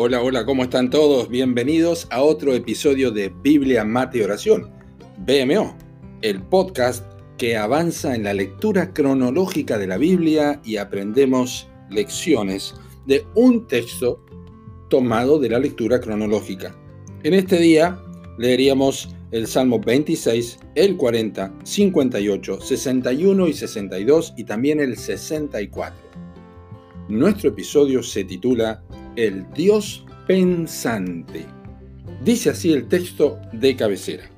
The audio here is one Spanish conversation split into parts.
Hola, hola, ¿cómo están todos? Bienvenidos a otro episodio de Biblia, Mate y Oración, BMO, el podcast que avanza en la lectura cronológica de la Biblia y aprendemos lecciones de un texto tomado de la lectura cronológica. En este día leeríamos el Salmo 26, el 40, 58, 61 y 62 y también el 64. Nuestro episodio se titula el Dios pensante. Dice así el texto de cabecera.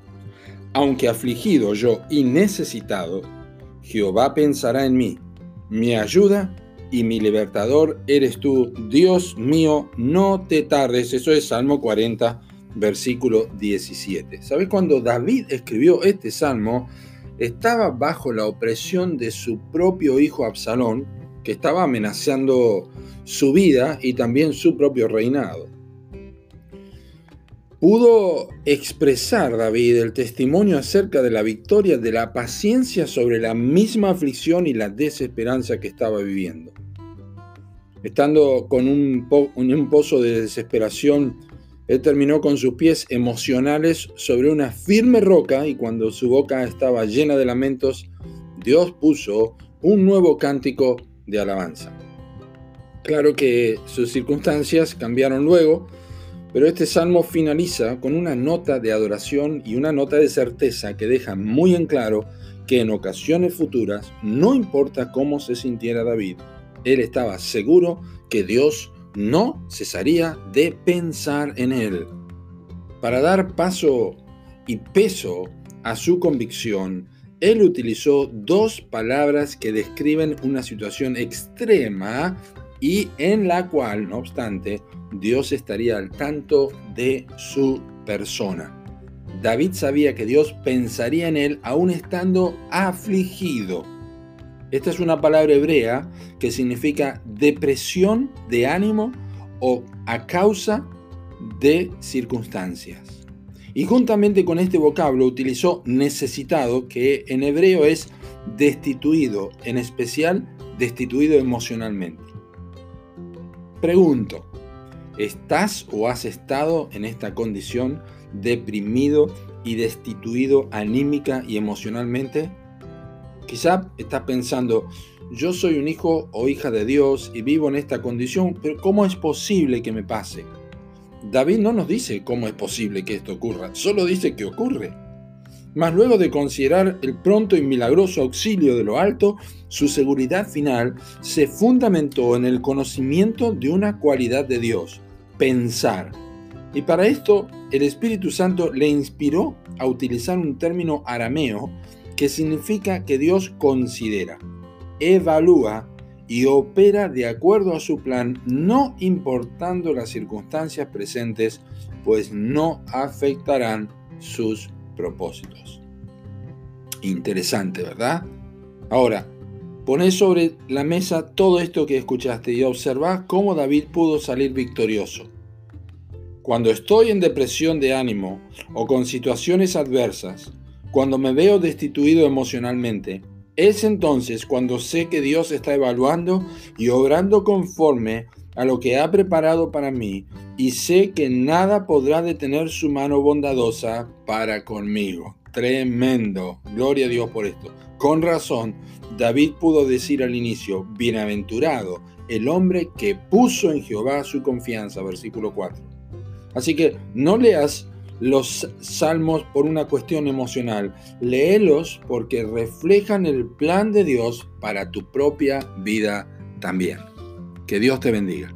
Aunque afligido yo y necesitado, Jehová pensará en mí. Mi ayuda y mi libertador eres tú, Dios mío, no te tardes. Eso es Salmo 40, versículo 17. ¿Sabes cuando David escribió este salmo? Estaba bajo la opresión de su propio hijo Absalón, que estaba amenazando su vida y también su propio reinado. Pudo expresar David el testimonio acerca de la victoria de la paciencia sobre la misma aflicción y la desesperanza que estaba viviendo. Estando con un, un pozo de desesperación, él terminó con sus pies emocionales sobre una firme roca y cuando su boca estaba llena de lamentos, Dios puso un nuevo cántico de alabanza. Claro que sus circunstancias cambiaron luego, pero este salmo finaliza con una nota de adoración y una nota de certeza que deja muy en claro que en ocasiones futuras, no importa cómo se sintiera David, él estaba seguro que Dios no cesaría de pensar en él. Para dar paso y peso a su convicción, él utilizó dos palabras que describen una situación extrema y en la cual, no obstante, Dios estaría al tanto de su persona. David sabía que Dios pensaría en él aún estando afligido. Esta es una palabra hebrea que significa depresión de ánimo o a causa de circunstancias. Y juntamente con este vocablo utilizó necesitado, que en hebreo es destituido, en especial destituido emocionalmente. Pregunto, ¿estás o has estado en esta condición deprimido y destituido anímica y emocionalmente? Quizá estás pensando, yo soy un hijo o hija de Dios y vivo en esta condición, pero ¿cómo es posible que me pase? David no nos dice cómo es posible que esto ocurra, solo dice que ocurre. Mas luego de considerar el pronto y milagroso auxilio de lo alto, su seguridad final se fundamentó en el conocimiento de una cualidad de Dios, pensar. Y para esto el Espíritu Santo le inspiró a utilizar un término arameo que significa que Dios considera, evalúa y opera de acuerdo a su plan, no importando las circunstancias presentes, pues no afectarán sus propósitos. Interesante, ¿verdad? Ahora, poné sobre la mesa todo esto que escuchaste y observa cómo David pudo salir victorioso. Cuando estoy en depresión de ánimo o con situaciones adversas, cuando me veo destituido emocionalmente, es entonces cuando sé que Dios está evaluando y obrando conforme a lo que ha preparado para mí y sé que nada podrá detener su mano bondadosa para conmigo. Tremendo. Gloria a Dios por esto. Con razón, David pudo decir al inicio, bienaventurado el hombre que puso en Jehová su confianza, versículo 4. Así que no leas los salmos por una cuestión emocional, léelos porque reflejan el plan de Dios para tu propia vida también. Que Dios te bendiga.